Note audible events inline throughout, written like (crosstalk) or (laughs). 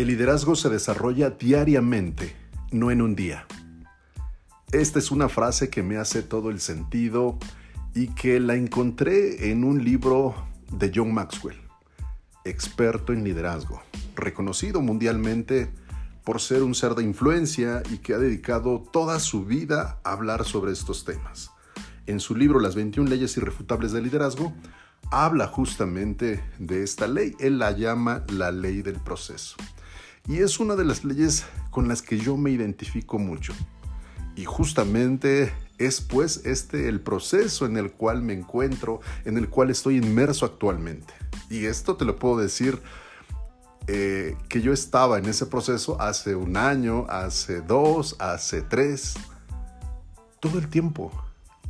El liderazgo se desarrolla diariamente, no en un día. Esta es una frase que me hace todo el sentido y que la encontré en un libro de John Maxwell, experto en liderazgo, reconocido mundialmente por ser un ser de influencia y que ha dedicado toda su vida a hablar sobre estos temas. En su libro Las 21 leyes irrefutables del liderazgo, habla justamente de esta ley. Él la llama la ley del proceso. Y es una de las leyes con las que yo me identifico mucho. Y justamente es pues este el proceso en el cual me encuentro, en el cual estoy inmerso actualmente. Y esto te lo puedo decir eh, que yo estaba en ese proceso hace un año, hace dos, hace tres, todo el tiempo.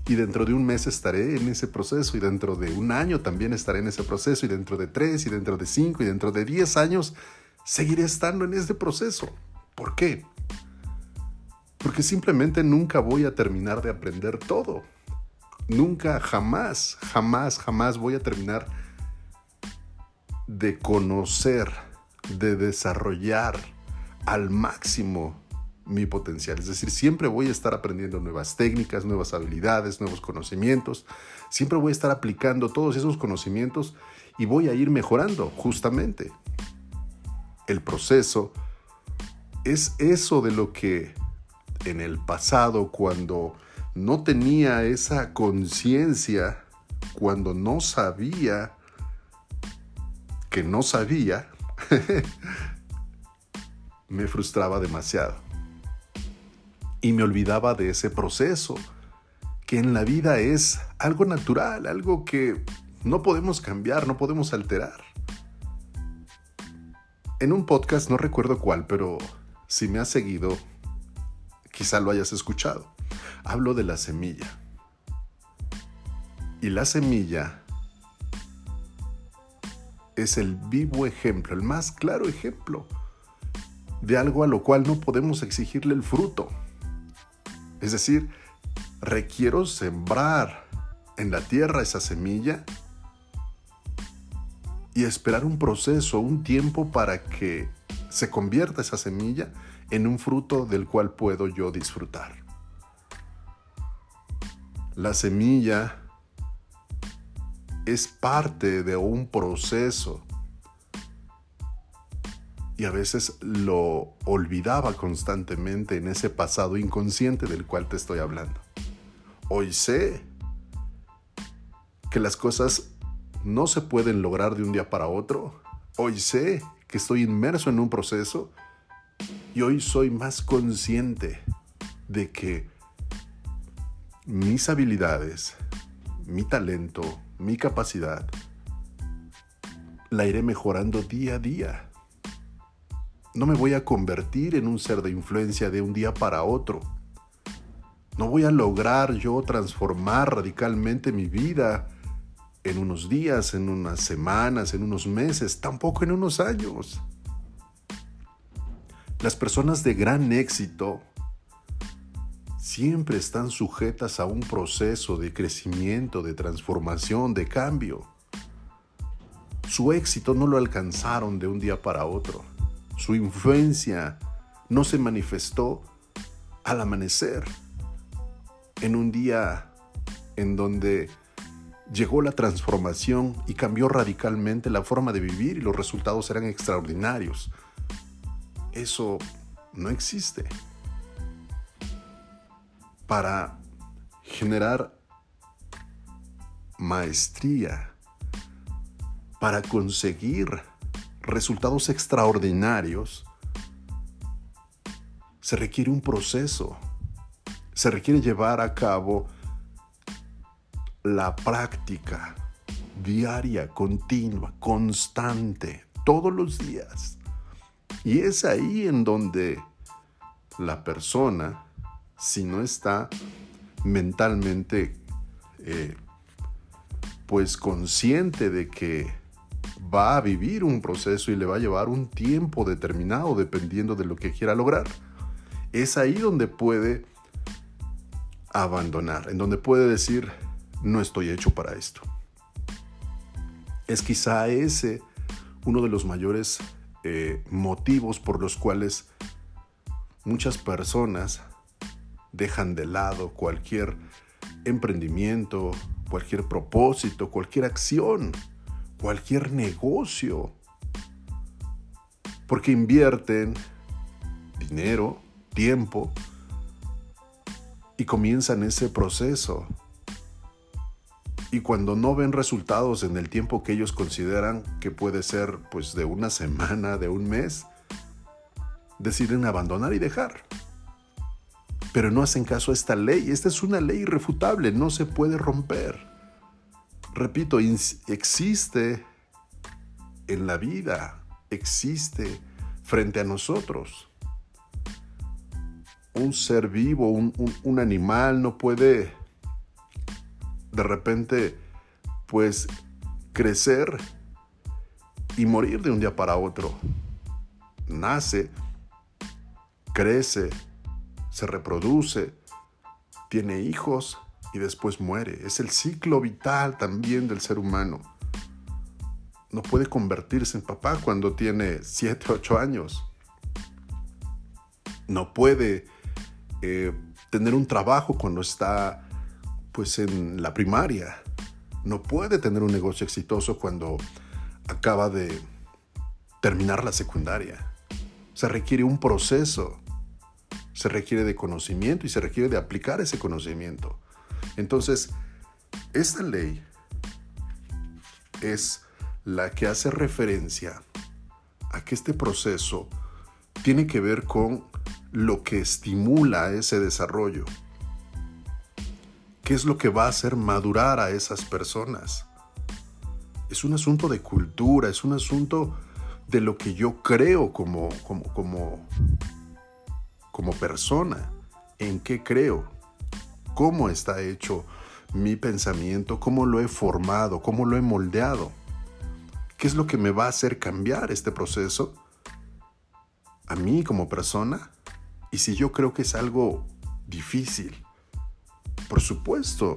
Y dentro de un mes estaré en ese proceso y dentro de un año también estaré en ese proceso y dentro de tres y dentro de cinco y dentro de diez años seguiré estando en este proceso. ¿Por qué? Porque simplemente nunca voy a terminar de aprender todo. Nunca, jamás, jamás, jamás voy a terminar de conocer, de desarrollar al máximo mi potencial. Es decir, siempre voy a estar aprendiendo nuevas técnicas, nuevas habilidades, nuevos conocimientos. Siempre voy a estar aplicando todos esos conocimientos y voy a ir mejorando justamente. El proceso es eso de lo que en el pasado, cuando no tenía esa conciencia, cuando no sabía que no sabía, (laughs) me frustraba demasiado. Y me olvidaba de ese proceso, que en la vida es algo natural, algo que no podemos cambiar, no podemos alterar. En un podcast, no recuerdo cuál, pero si me has seguido, quizá lo hayas escuchado. Hablo de la semilla. Y la semilla es el vivo ejemplo, el más claro ejemplo de algo a lo cual no podemos exigirle el fruto. Es decir, requiero sembrar en la tierra esa semilla y esperar un proceso, un tiempo para que se convierta esa semilla en un fruto del cual puedo yo disfrutar. La semilla es parte de un proceso y a veces lo olvidaba constantemente en ese pasado inconsciente del cual te estoy hablando. Hoy sé que las cosas no se pueden lograr de un día para otro. Hoy sé que estoy inmerso en un proceso y hoy soy más consciente de que mis habilidades, mi talento, mi capacidad, la iré mejorando día a día. No me voy a convertir en un ser de influencia de un día para otro. No voy a lograr yo transformar radicalmente mi vida en unos días, en unas semanas, en unos meses, tampoco en unos años. Las personas de gran éxito siempre están sujetas a un proceso de crecimiento, de transformación, de cambio. Su éxito no lo alcanzaron de un día para otro. Su influencia no se manifestó al amanecer, en un día en donde llegó la transformación y cambió radicalmente la forma de vivir y los resultados eran extraordinarios. Eso no existe. Para generar maestría, para conseguir resultados extraordinarios, se requiere un proceso, se requiere llevar a cabo la práctica diaria, continua, constante, todos los días. Y es ahí en donde la persona, si no está mentalmente eh, pues consciente de que va a vivir un proceso y le va a llevar un tiempo determinado dependiendo de lo que quiera lograr. Es ahí donde puede abandonar, en donde puede decir, no estoy hecho para esto. Es quizá ese uno de los mayores eh, motivos por los cuales muchas personas dejan de lado cualquier emprendimiento, cualquier propósito, cualquier acción, cualquier negocio. Porque invierten dinero, tiempo y comienzan ese proceso. Y cuando no ven resultados en el tiempo que ellos consideran que puede ser pues de una semana, de un mes, deciden abandonar y dejar. Pero no hacen caso a esta ley. Esta es una ley irrefutable, no se puede romper. Repito, existe en la vida, existe frente a nosotros. Un ser vivo, un, un animal no puede de repente, pues, crecer y morir de un día para otro. Nace, crece, se reproduce, tiene hijos y después muere. Es el ciclo vital también del ser humano. No puede convertirse en papá cuando tiene 7, 8 años. No puede eh, tener un trabajo cuando está pues en la primaria. No puede tener un negocio exitoso cuando acaba de terminar la secundaria. Se requiere un proceso, se requiere de conocimiento y se requiere de aplicar ese conocimiento. Entonces, esta ley es la que hace referencia a que este proceso tiene que ver con lo que estimula ese desarrollo. ¿Qué es lo que va a hacer madurar a esas personas? Es un asunto de cultura, es un asunto de lo que yo creo como, como, como, como persona, en qué creo, cómo está hecho mi pensamiento, cómo lo he formado, cómo lo he moldeado. ¿Qué es lo que me va a hacer cambiar este proceso? A mí como persona. Y si yo creo que es algo difícil, por supuesto,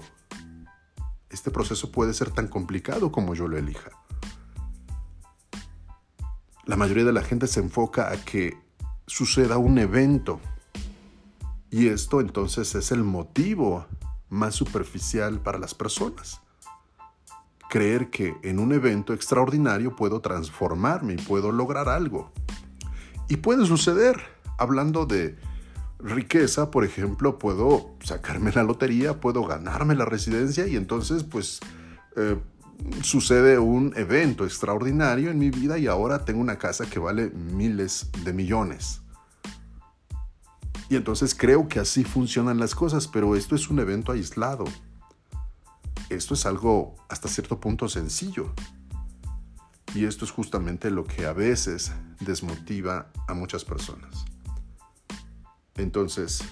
este proceso puede ser tan complicado como yo lo elija. La mayoría de la gente se enfoca a que suceda un evento y esto entonces es el motivo más superficial para las personas. Creer que en un evento extraordinario puedo transformarme y puedo lograr algo. Y puede suceder, hablando de riqueza, por ejemplo, puedo sacarme la lotería, puedo ganarme la residencia y entonces pues eh, sucede un evento extraordinario en mi vida y ahora tengo una casa que vale miles de millones. Y entonces creo que así funcionan las cosas, pero esto es un evento aislado. Esto es algo hasta cierto punto sencillo. Y esto es justamente lo que a veces desmotiva a muchas personas. Entonces,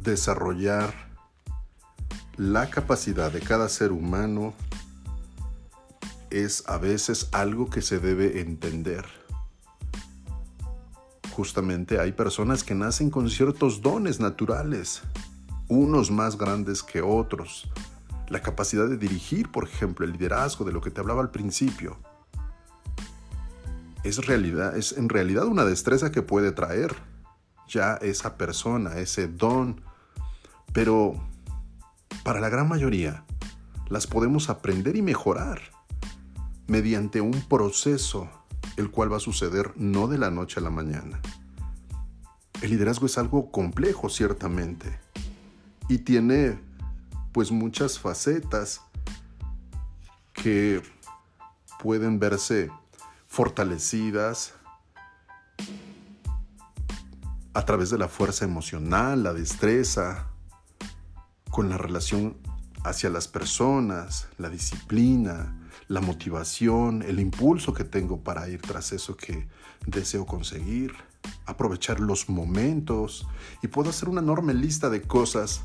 desarrollar la capacidad de cada ser humano es a veces algo que se debe entender. Justamente hay personas que nacen con ciertos dones naturales, unos más grandes que otros. La capacidad de dirigir, por ejemplo, el liderazgo de lo que te hablaba al principio es, realidad, es en realidad una destreza que puede traer ya esa persona, ese don. Pero para la gran mayoría las podemos aprender y mejorar mediante un proceso el cual va a suceder no de la noche a la mañana. El liderazgo es algo complejo, ciertamente, y tiene pues muchas facetas que pueden verse fortalecidas a través de la fuerza emocional, la destreza, con la relación hacia las personas, la disciplina, la motivación, el impulso que tengo para ir tras eso que deseo conseguir, aprovechar los momentos. Y puedo hacer una enorme lista de cosas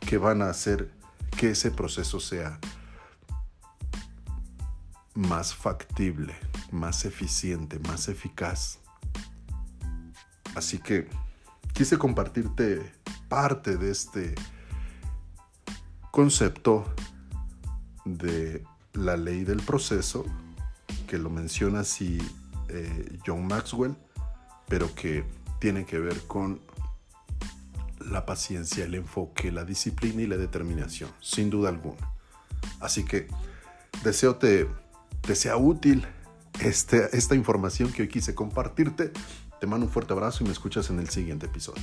que van a hacer que ese proceso sea más factible más eficiente, más eficaz. Así que quise compartirte parte de este concepto de la ley del proceso que lo menciona así eh, John Maxwell, pero que tiene que ver con la paciencia, el enfoque, la disciplina y la determinación, sin duda alguna. Así que deseo te, te sea útil este, esta información que hoy quise compartirte. Te mando un fuerte abrazo y me escuchas en el siguiente episodio.